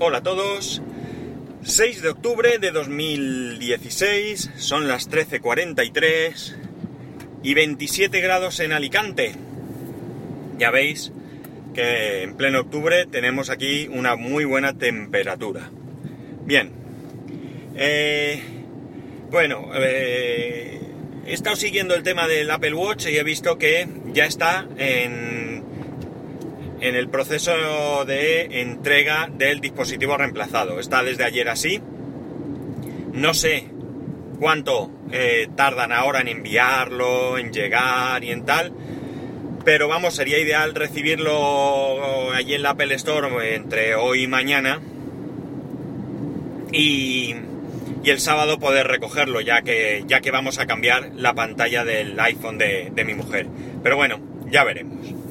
Hola a todos. 6 de octubre de 2016, son las 13.43 y 27 grados en Alicante. Ya veis que en pleno octubre tenemos aquí una muy buena temperatura. Bien. Eh, bueno, eh, he estado siguiendo el tema del Apple Watch y he visto que ya está en, en el proceso de entrega del dispositivo reemplazado. Está desde ayer así. No sé cuánto eh, tardan ahora en enviarlo, en llegar y en tal. Pero vamos, sería ideal recibirlo allí en la Apple Store entre hoy y mañana. Y, el sábado poder recogerlo, ya que, ya que vamos a cambiar la pantalla del iPhone de mi mujer. Pero bueno, ya veremos.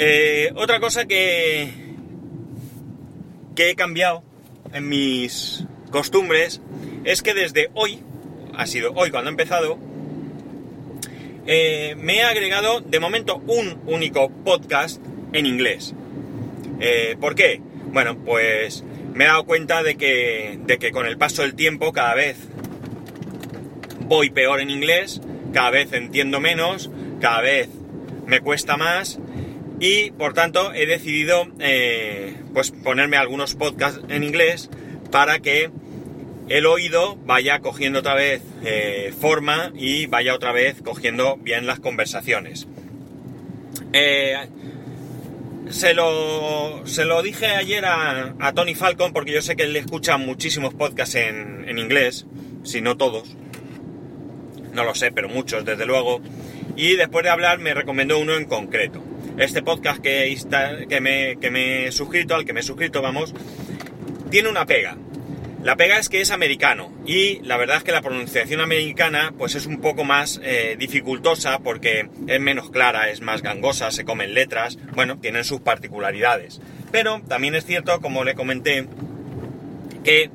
Eh, otra cosa que, que he cambiado en mis costumbres es que desde hoy, ha sido hoy cuando he empezado, eh, me he agregado de momento un único podcast en inglés. Eh, ¿Por qué? Bueno, pues me he dado cuenta de que, de que con el paso del tiempo cada vez voy peor en inglés, cada vez entiendo menos, cada vez me cuesta más y por tanto he decidido eh, pues ponerme algunos podcasts en inglés para que el oído vaya cogiendo otra vez eh, forma y vaya otra vez cogiendo bien las conversaciones. Eh, se lo, se lo dije ayer a, a, Tony Falcon porque yo sé que él escucha muchísimos podcasts en, en, inglés, si no todos. No lo sé, pero muchos, desde luego. Y después de hablar me recomendó uno en concreto. Este podcast que, que, me, que me he suscrito, al que me he suscrito, vamos, tiene una pega. La pega es que es americano y la verdad es que la pronunciación americana pues es un poco más eh, dificultosa porque es menos clara, es más gangosa, se comen letras, bueno, tienen sus particularidades. Pero también es cierto, como le comenté, que,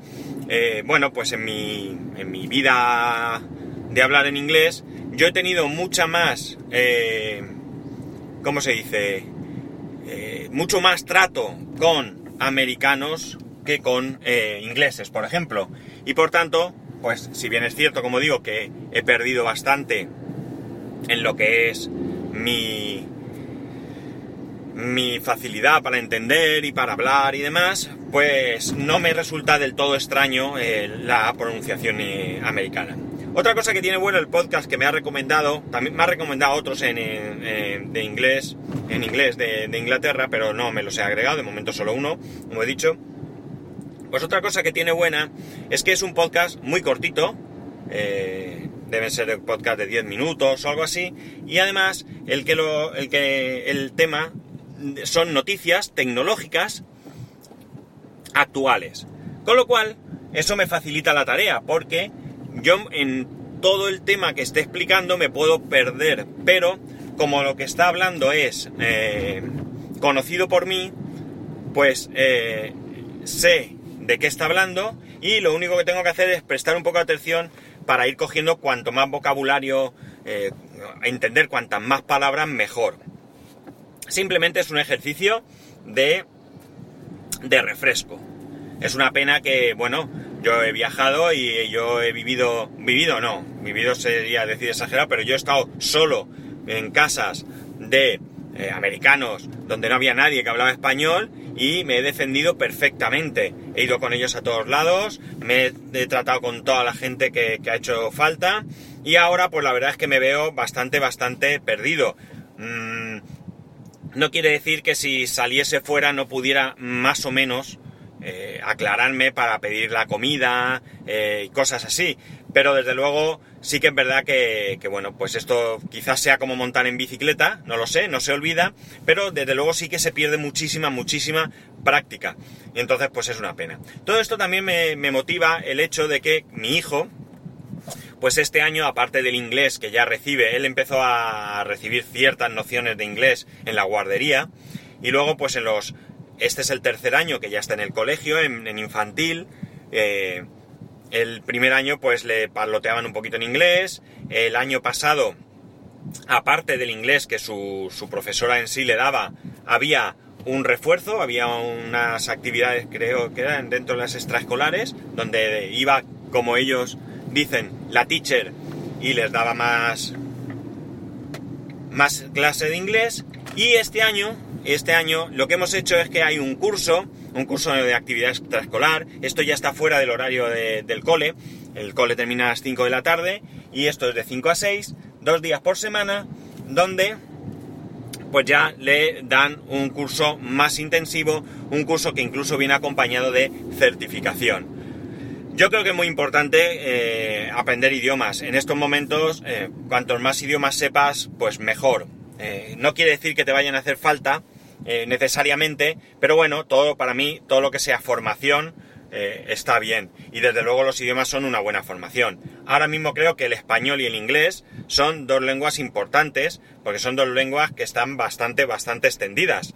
eh, bueno, pues en mi, en mi vida de hablar en inglés, yo he tenido mucha más, eh, ¿cómo se dice? Eh, mucho más trato con americanos que con eh, ingleses, por ejemplo. Y por tanto, pues si bien es cierto, como digo, que he perdido bastante en lo que es mi, mi facilidad para entender y para hablar y demás, pues no me resulta del todo extraño eh, la pronunciación americana. Otra cosa que tiene bueno el podcast que me ha recomendado, también me ha recomendado otros en, en, de inglés, en inglés de, de Inglaterra, pero no me los he agregado, de momento solo uno, como he dicho, pues otra cosa que tiene buena es que es un podcast muy cortito, eh, deben ser podcast de 10 minutos o algo así, y además el que, lo, el, que el tema son noticias tecnológicas actuales. Con lo cual, eso me facilita la tarea, porque yo en todo el tema que esté explicando me puedo perder, pero como lo que está hablando es eh, conocido por mí, pues eh, sé de qué está hablando y lo único que tengo que hacer es prestar un poco de atención para ir cogiendo cuanto más vocabulario, eh, entender cuantas más palabras mejor. Simplemente es un ejercicio de, de refresco. Es una pena que, bueno, yo he viajado y yo he vivido, vivido no, vivido sería decir exagerado, pero yo he estado solo en casas de eh, americanos donde no había nadie que hablaba español y me he defendido perfectamente. He ido con ellos a todos lados, me he tratado con toda la gente que, ha hecho falta y ahora pues la verdad es que me veo bastante, bastante perdido. Mm, no quiere decir que si saliese fuera no pudiera más o menos eh, aclararme para pedir la comida eh, y cosas así. Pero desde luego sí que es verdad que, bueno, pues esto quizás sea como montar en bicicleta, no lo sé, no se olvida, pero desde luego sí que se pierde muchísima, muchísima práctica. Y entonces pues es una pena. Todo esto también me, me motiva el hecho de que mi hijo, pues este año, aparte del inglés que ya recibe, él empezó a recibir ciertas nociones de inglés en la guardería y luego pues en los... Este es el tercer año que ya está en el colegio, en, infantil. Eh, el primer año pues le parloteaban un poquito en inglés. El año pasado, aparte del inglés que su, su profesora en sí le daba, había un refuerzo, había unas actividades, creo que eran dentro de las extraescolares, donde iba, como ellos dicen, la teacher y les daba más, más clase de inglés. Y este año, este año, lo que hemos hecho es que hay un curso, un curso de actividad extraescolar. Esto ya está fuera del horario del cole. El cole termina a las 5 de la tarde y esto es de 5 a 6, dos días por semana, donde pues ya le dan un curso más intensivo, un curso que incluso viene acompañado de certificación. Yo creo que es muy importante eh, aprender idiomas. En estos momentos, eh, cuantos más idiomas sepas, pues mejor. Eh, no quiere decir que te vayan a hacer falta necesariamente, pero bueno, todo para mí, todo lo que sea formación, está bien. Y desde luego los idiomas son una buena formación. Ahora mismo creo que el español y el inglés son dos lenguas importantes, porque son dos lenguas que están bastante, bastante extendidas.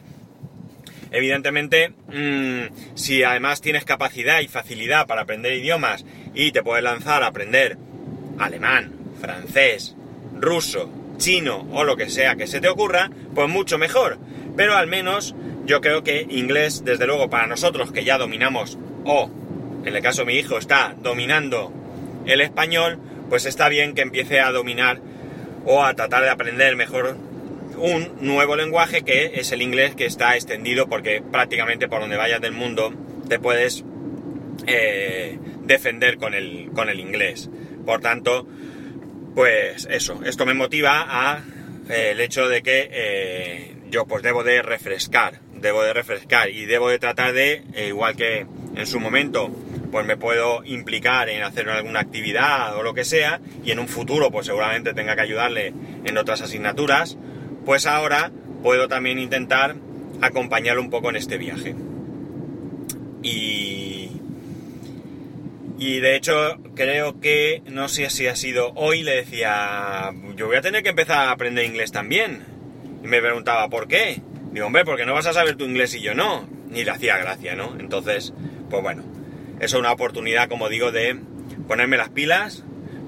Evidentemente, mm, si además tienes capacidad y facilidad para aprender idiomas y te puedes lanzar a aprender alemán, francés, ruso, chino o lo que sea que se te ocurra, pues mucho mejor. Pero al menos yo creo que inglés, desde luego, para nosotros que ya dominamos, o en el caso de mi hijo está dominando el español, pues está bien que empiece a dominar o a tratar de aprender mejor un nuevo lenguaje que es el inglés que está extendido porque prácticamente por donde vayas del mundo te puedes eh, defender con el, con el inglés. Por tanto, pues eso, esto me motiva a eh, el hecho de que eh, yo pues debo de refrescar, debo de refrescar y debo de tratar de, igual que en su momento, pues me puedo implicar en hacer alguna actividad o lo que sea y en un futuro pues seguramente tenga que ayudarle en otras asignaturas, pues ahora puedo también intentar acompañarlo un poco en este viaje. Y, y de hecho creo que, no sé si ha sido hoy, le decía, yo voy a tener que empezar a aprender inglés también. Me preguntaba, ¿por qué? Digo, hombre, porque no vas a saber tu inglés y yo no. Y le hacía gracia, ¿no? Entonces, pues bueno, es una oportunidad, como digo, de ponerme las pilas,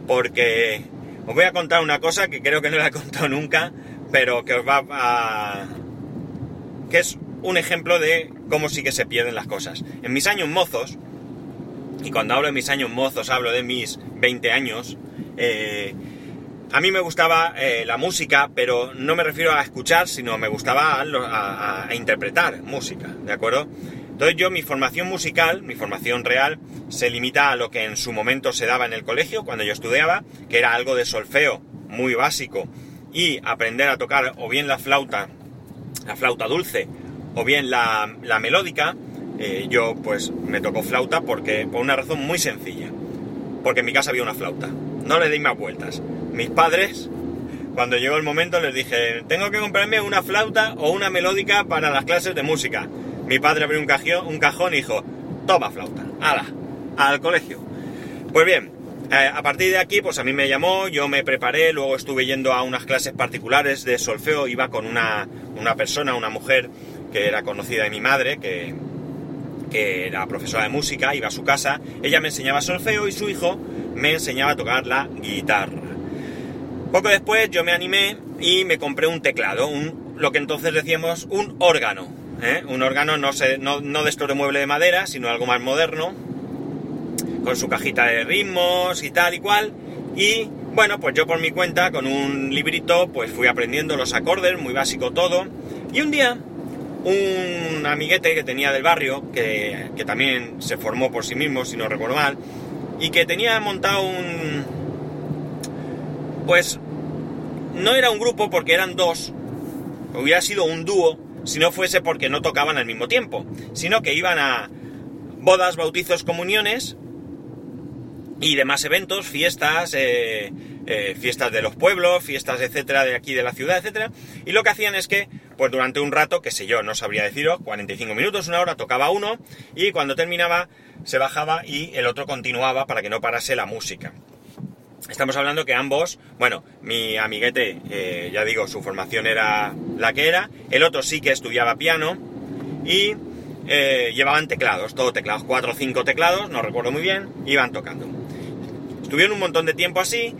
porque os voy a contar una cosa que creo que no la he contado nunca, pero que os va a... que es un ejemplo de cómo sí que se pierden las cosas. En mis años mozos, y cuando hablo de mis años mozos hablo de mis 20 años, eh, a mí me gustaba eh, la música, pero no me refiero a escuchar, sino me gustaba a, interpretar música, ¿de acuerdo? Entonces yo mi formación musical, mi formación real, se limita a lo que en su momento se daba en el colegio, cuando yo estudiaba, que era algo de solfeo muy básico, y aprender a tocar o bien la flauta, la flauta dulce, o bien la, melódica, eh, yo pues me tocó flauta porque, por una razón muy sencilla, porque en mi casa había una flauta. No le di más vueltas. Mis padres, cuando llegó el momento, les dije, tengo que comprarme una flauta o una melódica para las clases de música. Mi padre abrió un cajón, un y dijo, toma flauta, ala, al colegio. Pues bien, eh, a partir de aquí, pues a mí me llamó, yo me preparé, luego estuve yendo a unas clases particulares de solfeo, iba con una, persona, una mujer que era conocida de mi madre, que, que era profesora de música, iba a su casa, ella me enseñaba solfeo y su hijo me enseñaba a tocar la guitarra. Poco después yo me animé y me compré un teclado, lo que entonces decíamos un órgano. ¿eh? Un órgano no, se, no, no de mueble de madera, sino algo más moderno, con su cajita de ritmos y tal y cual. Y bueno, pues yo por mi cuenta, con un librito, pues fui aprendiendo los acordes, muy básico todo. Y un día, un amiguete que tenía del barrio, que, que también se formó por sí mismo, si no recuerdo mal, y que tenía montado un... Pues no era un grupo porque eran dos, hubiera sido un dúo si no fuese porque no tocaban al mismo tiempo, sino que iban a bodas, bautizos, comuniones y demás eventos, fiestas, eh, eh, fiestas de los pueblos, fiestas, etcétera, de aquí de la ciudad, etcétera. Y lo que hacían es que, pues durante un rato, que sé yo, no sabría deciros, 45 minutos, una hora, tocaba uno y cuando terminaba se bajaba y el otro continuaba para que no parase la música. Estamos hablando que ambos, bueno, mi amiguete, eh, ya digo, su formación era la que era, el otro sí que estudiaba piano y llevaban teclados, todo teclados, cuatro o cinco teclados, no recuerdo muy bien, iban tocando. Estuvieron un montón de tiempo así,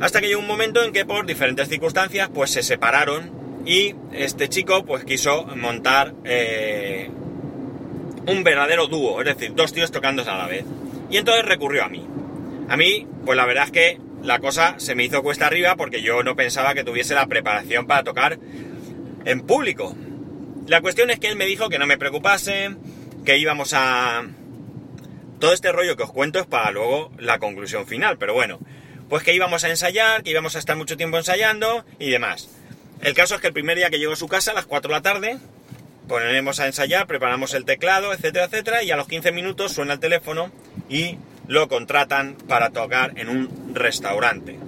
hasta que llegó un momento en que por diferentes circunstancias pues se separaron Y este chico pues quiso montar eh, un verdadero dúo, es decir, dos tíos tocándose a la vez. Y entonces recurrió a mí. A mí, pues la verdad es que la cosa se me hizo cuesta arriba porque yo no pensaba que tuviese la preparación para tocar en público. La cuestión es que él me dijo que no me preocupase, que íbamos a... Todo este rollo que os cuento es para luego la conclusión final, pero bueno, pues que íbamos a ensayar, que íbamos a estar mucho tiempo ensayando y demás. El caso es que el primer día que llego a su casa, a las 4 de la tarde, ponemos a ensayar, preparamos el teclado, etcétera, etcétera, y a los 15 minutos suena el teléfono y lo contratan para tocar en un restaurante.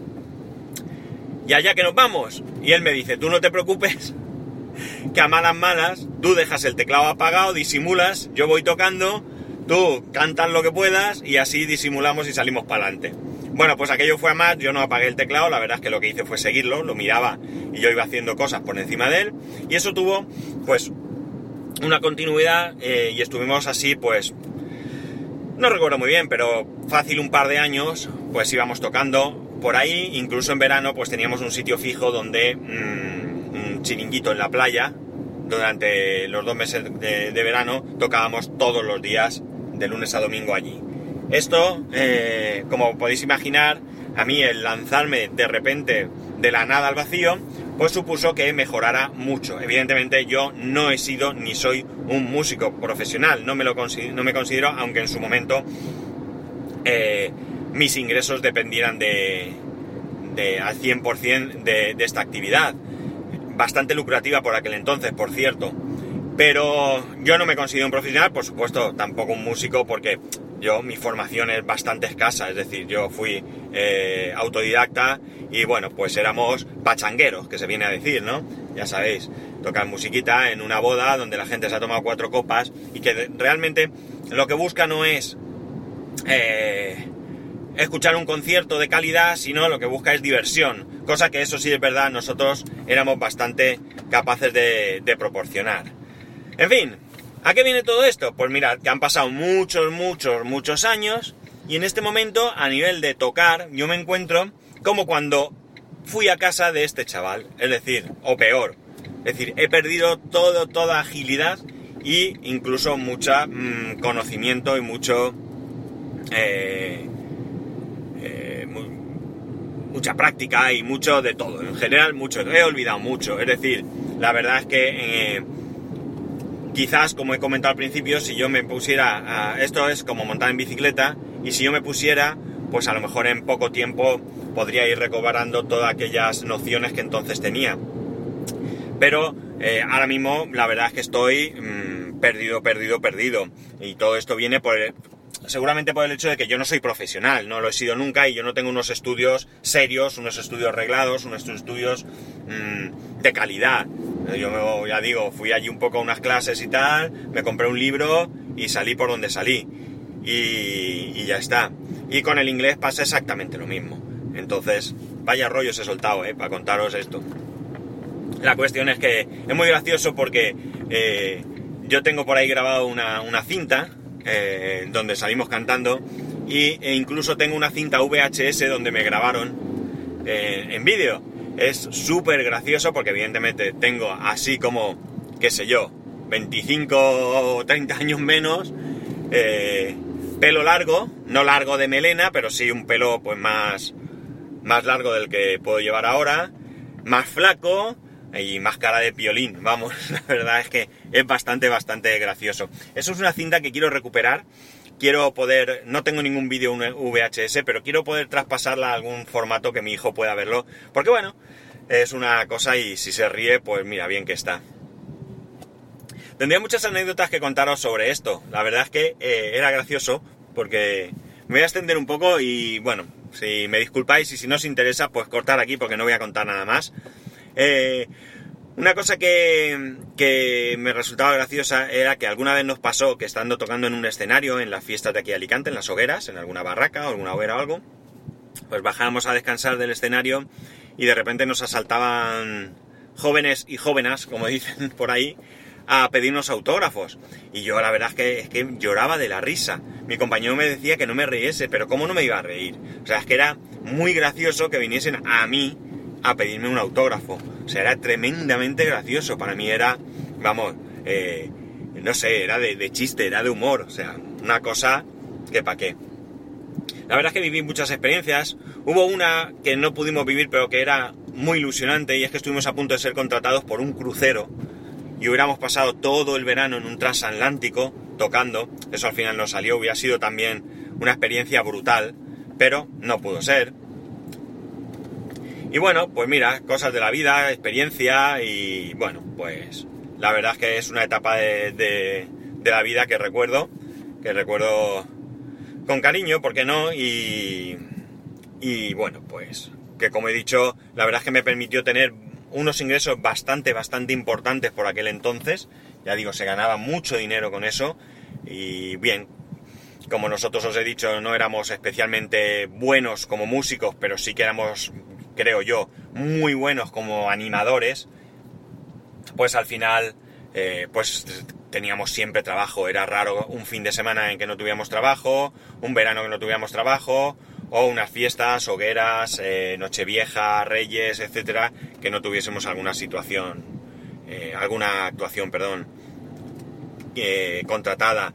Y allá que nos vamos. Y él me dice, tú no te preocupes, que a malas malas, tú dejas el teclado apagado, disimulas, yo voy tocando, tú cantas lo que puedas y así disimulamos y salimos para adelante. Bueno, pues aquello fue a más, yo no apagué el teclado, la verdad es que lo que hice fue seguirlo, lo miraba y yo iba haciendo cosas por encima de él y eso tuvo pues una continuidad eh, y estuvimos así pues no recuerdo muy bien, pero fácil un par de años pues íbamos tocando por ahí, incluso en verano pues teníamos un sitio fijo donde mm, un chiringuito en la playa durante los dos meses de, verano tocábamos todos los días de lunes a domingo allí. Esto, eh, como podéis imaginar, a mí el lanzarme de repente de la nada al vacío, pues supuso que mejorara mucho. Evidentemente yo no he sido ni soy un músico profesional, no me, lo no me considero, aunque en su momento eh, mis ingresos dependieran de, de al 100% de, de esta actividad. Bastante lucrativa por aquel entonces, por cierto. Pero yo no me considero un profesional, por supuesto, tampoco un músico, porque yo mi formación es bastante escasa, es decir, yo fui eh, autodidacta y bueno, pues éramos pachangueros, que se viene a decir, ¿no? Ya sabéis, tocar musiquita en una boda donde la gente se ha tomado cuatro copas y que realmente lo que busca no es eh, escuchar un concierto de calidad, sino lo que busca es diversión, cosa que eso sí es verdad, nosotros éramos bastante capaces de, de proporcionar. En fin, ¿A qué viene todo esto? Pues mirad, que han pasado muchos, muchos, muchos años y en este momento, a nivel de tocar, yo me encuentro como cuando fui a casa de este chaval, es decir, o peor. Es decir, he perdido todo, toda agilidad y incluso mucha mm, conocimiento y mucho... Eh, eh, mucha práctica y mucho de todo. En general, mucho. He olvidado mucho. Es decir, la verdad es que... Eh, quizás, como he comentado al principio, si yo me pusiera, esto es como montar en bicicleta, y si yo me pusiera, pues a lo mejor en poco tiempo podría ir recobrando todas aquellas nociones que entonces tenía. Pero eh, ahora mismo la verdad es que estoy mm, perdido, perdido, perdido. Y todo esto viene por, seguramente por el hecho de que yo no soy profesional, no lo he sido nunca y yo no tengo unos estudios serios, unos estudios reglados, unos estudios mm, de calidad. Yo ya digo, fui allí un poco a unas clases y tal, me compré un libro y salí por donde salí. Y, ya está. Y con el inglés pasa exactamente lo mismo. Entonces, vaya rollos he soltado, ¿eh? Para contaros esto. La cuestión es que es muy gracioso porque eh, yo tengo por ahí grabado una, cinta eh, donde salimos cantando y, e incluso tengo una cinta VHS donde me grabaron eh, en vídeo es súper gracioso porque evidentemente tengo así como, qué sé yo, 25 o 30 años menos, eh, pelo largo, no largo de melena, pero sí un pelo pues más, más largo del que puedo llevar ahora, más flaco y más cara de piolín, vamos, la verdad es que es bastante, bastante gracioso. Eso es una cinta que quiero recuperar quiero poder, no tengo ningún vídeo VHS, pero quiero poder traspasarla a algún formato que mi hijo pueda verlo, porque bueno, es una cosa y si se ríe, pues mira, bien que está. Tendría muchas anécdotas que contaros sobre esto, la verdad es que eh, era gracioso, porque me voy a extender un poco y bueno, si me disculpáis y si no os interesa, pues cortar aquí porque no voy a contar nada más. Eh, una cosa que, me resultaba graciosa era que alguna vez nos pasó que estando tocando en un escenario en las fiestas de aquí de Alicante, en las hogueras, en alguna barraca o alguna hoguera o algo, pues bajábamos a descansar del escenario y de repente nos asaltaban jóvenes y jóvenes, como dicen por ahí, a pedirnos autógrafos. Y yo la verdad es que, es que lloraba de la risa. Mi compañero me decía que no me riese, pero ¿cómo no me iba a reír? O sea, es que era muy gracioso que viniesen a mí a pedirme un autógrafo O sea, era tremendamente gracioso. Para mí era, vamos, eh, no sé, era de, de, chiste, era de humor. O sea, una cosa que pa' qué. La verdad es que viví muchas experiencias. Hubo una que no pudimos vivir, pero que era muy ilusionante, y es que estuvimos a punto de ser contratados por un crucero y hubiéramos pasado todo el verano en un transatlántico tocando. Eso al final no salió, hubiera sido también una experiencia brutal, pero no pudo ser. Y bueno, pues mira, cosas de la vida, experiencia y bueno, pues la verdad es que es una etapa de, de, la vida que recuerdo, que recuerdo con cariño, ¿por qué no? Y, y bueno, pues que como he dicho, la verdad es que me permitió tener unos ingresos bastante, bastante importantes por aquel entonces. Ya digo, se ganaba mucho dinero con eso. Y bien, como nosotros os he dicho, no éramos especialmente buenos como músicos, pero sí que éramos, creo yo, muy buenos como animadores. Pues al final, eh, pues teníamos siempre trabajo. Era raro un fin de semana en que no tuviéramos trabajo, un verano que no tuviéramos trabajo, o unas fiestas, hogueras, eh, Nochevieja, Reyes, etcétera, que no tuviésemos alguna situación, eh, alguna actuación, perdón, eh, contratada.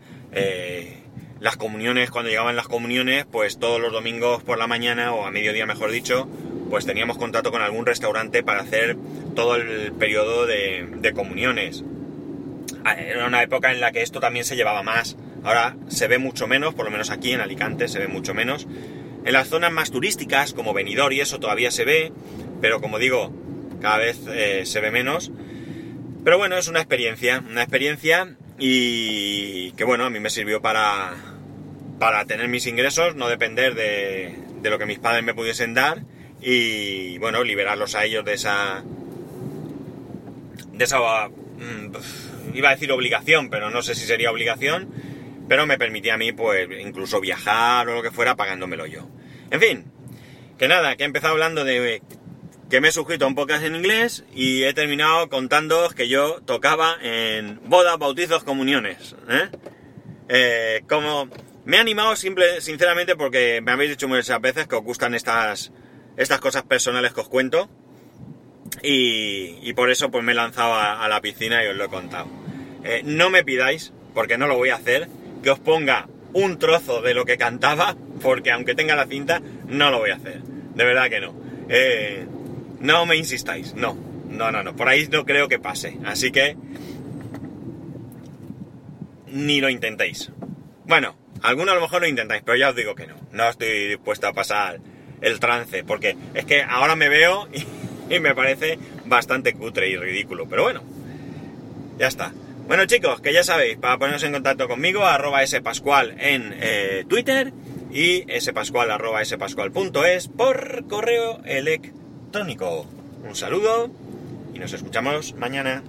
Las comuniones, cuando llegaban las comuniones, pues todos los domingos por la mañana, o a mediodía mejor dicho, pues teníamos contrato con algún restaurante para hacer todo el periodo de, de comuniones. Ah, era una época en la que esto también se llevaba más. Ahora se ve mucho menos, por lo menos aquí en Alicante se ve mucho menos. En las zonas más turísticas, como Benidorm y eso todavía se ve, pero como digo, cada vez eh, se ve menos. Pero bueno, es una experiencia, una experiencia y que bueno, a mí me sirvió para, para tener mis ingresos, no depender de, de lo que mis padres me pudiesen dar y bueno, liberarlos a ellos de esa... de esa... Mm, iba a decir obligación, pero no sé si sería obligación, pero me permitía a mí pues incluso viajar o lo que fuera pagándomelo yo. En fin, que nada, que he empezado hablando de que me he suscrito a un podcast en inglés y he terminado contándoos que yo tocaba en bodas, bautizos, comuniones. ¿eh? Eh, como me he animado simple, sinceramente porque me habéis dicho muchas veces que os gustan estas, estas cosas personales que os cuento y, por eso pues me he lanzado a, la piscina y os lo he contado. Eh, no me pidáis, porque no lo voy a hacer, que os ponga un trozo de lo que cantaba, porque aunque tenga la cinta, no lo voy a hacer. De verdad que no. Eh, no me insistáis, no. No, no, no. Por ahí no creo que pase. Así que... Ni lo intentéis. Bueno, algunos a lo mejor lo intentáis, pero ya os digo que no. No estoy dispuesto a pasar el trance, porque es que ahora me veo y, me parece bastante cutre y ridículo. Pero bueno, ya está. Bueno chicos, que ya sabéis, para poneros en contacto conmigo, arroba spascual en eh, Twitter y spascual arroba spascual.es por correo electrónico. Un saludo y nos escuchamos mañana.